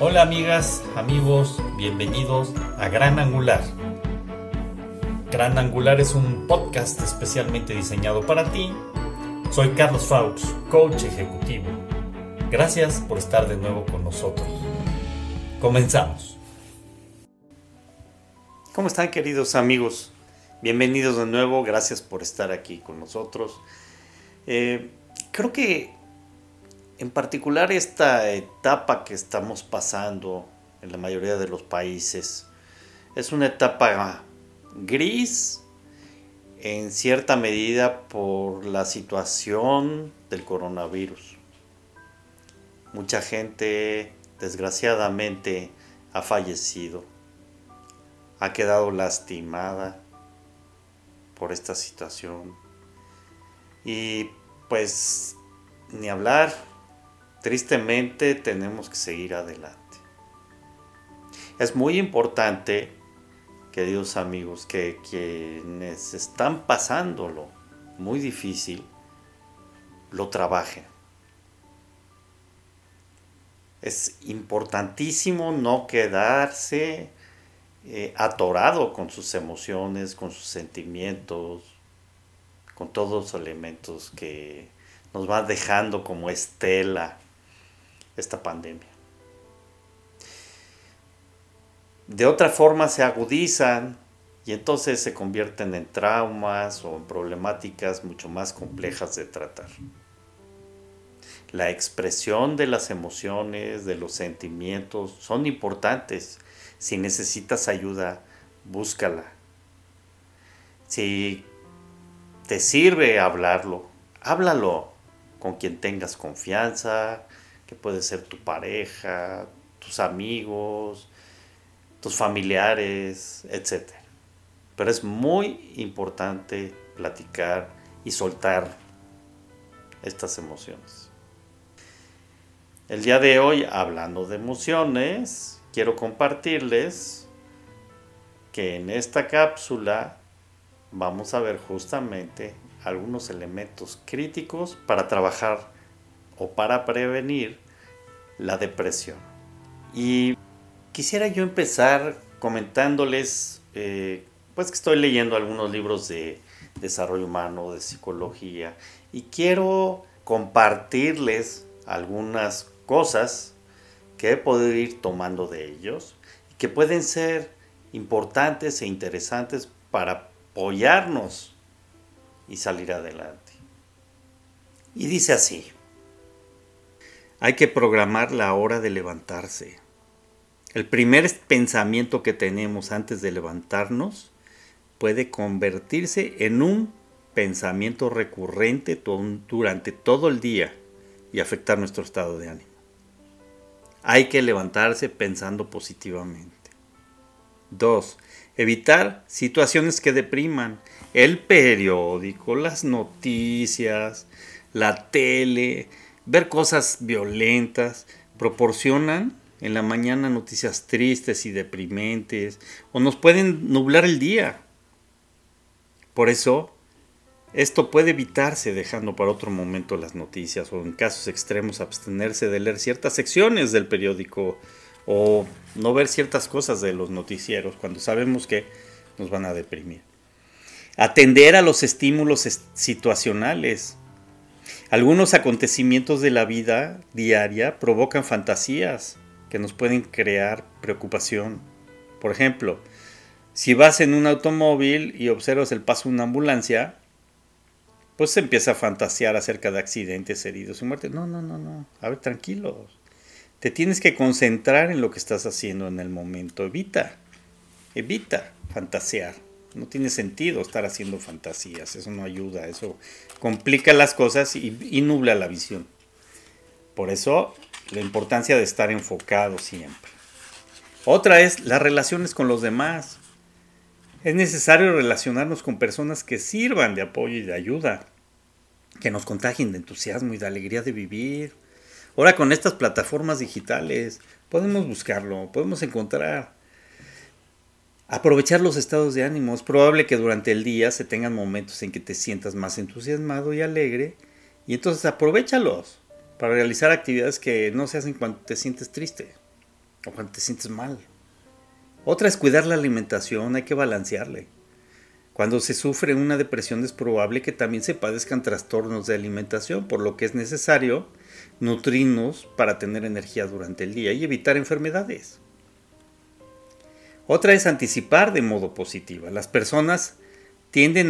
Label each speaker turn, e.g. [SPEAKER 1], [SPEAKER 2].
[SPEAKER 1] Hola amigas, amigos, bienvenidos a Gran Angular. Gran Angular es un podcast especialmente diseñado para ti. Soy Carlos Faux, coach ejecutivo. Gracias por estar de nuevo con nosotros. Comenzamos. ¿Cómo están queridos amigos? Bienvenidos de nuevo, gracias por estar aquí con nosotros. Eh, creo que en particular esta etapa que estamos pasando en la mayoría de los países es una etapa gris en cierta medida por la situación del coronavirus. Mucha gente desgraciadamente ha fallecido, ha quedado lastimada por esta situación y pues ni hablar tristemente tenemos que seguir adelante. Es muy importante, queridos amigos, que quienes están pasándolo muy difícil, lo trabajen. Es importantísimo no quedarse eh, atorado con sus emociones, con sus sentimientos, con todos los elementos que nos va dejando como estela esta pandemia. De otra forma se agudizan y entonces se convierten en traumas o en problemáticas mucho más complejas de tratar. La expresión de las emociones, de los sentimientos, son importantes. Si necesitas ayuda, búscala. Si te sirve hablarlo, háblalo con quien tengas confianza, que puede ser tu pareja, tus amigos, tus familiares, etc. Pero es muy importante platicar y soltar estas emociones. El día de hoy, hablando de emociones, quiero compartirles que en esta cápsula vamos a ver justamente algunos elementos críticos para trabajar o para prevenir la depresión. Y quisiera yo empezar comentándoles, eh, pues que estoy leyendo algunos libros de desarrollo humano, de psicología, y quiero compartirles algunas cosas que he podido ir tomando de ellos y que pueden ser importantes e interesantes para apoyarnos y salir adelante. Y dice así, hay que programar la hora de levantarse. El primer pensamiento que tenemos antes de levantarnos puede convertirse en un pensamiento recurrente durante todo el día y afectar nuestro estado de ánimo. Hay que levantarse pensando positivamente. 2. Evitar situaciones que depriman. El periódico, las noticias, la tele, ver cosas violentas, proporcionan en la mañana noticias tristes y deprimentes o nos pueden nublar el día. Por eso, esto puede evitarse dejando para otro momento las noticias o en casos extremos abstenerse de leer ciertas secciones del periódico o no ver ciertas cosas de los noticieros cuando sabemos que nos van a deprimir. Atender a los estímulos situacionales algunos acontecimientos de la vida diaria provocan fantasías que nos pueden crear preocupación. Por ejemplo, si vas en un automóvil y observas el paso de una ambulancia, pues se empieza a fantasear acerca de accidentes, heridos y muertes. No, no, no, no. A ver, tranquilos. Te tienes que concentrar en lo que estás haciendo en el momento. Evita, evita fantasear. No tiene sentido estar haciendo fantasías, eso no ayuda, eso complica las cosas y, nubla la visión. Por eso la importancia de estar enfocado siempre. Otra es las relaciones con los demás. Es necesario relacionarnos con personas que sirvan de apoyo y de ayuda, que nos contagien de entusiasmo y de alegría de vivir. Ahora con estas plataformas digitales podemos buscarlo, podemos encontrar Aprovechar los estados de ánimo. Es probable que durante el día se tengan momentos en que te sientas más entusiasmado y alegre y entonces aprovechalos para realizar actividades que no se hacen cuando te sientes triste. o cuando te sientes mal. Otra es cuidar la alimentación, hay que balancearle. Cuando se sufre una depresión es probable que también se padezcan trastornos de alimentación, por lo que es necesario nutrirnos para tener energía durante el día y evitar enfermedades. Otra es anticipar de modo positivo. Las personas tienden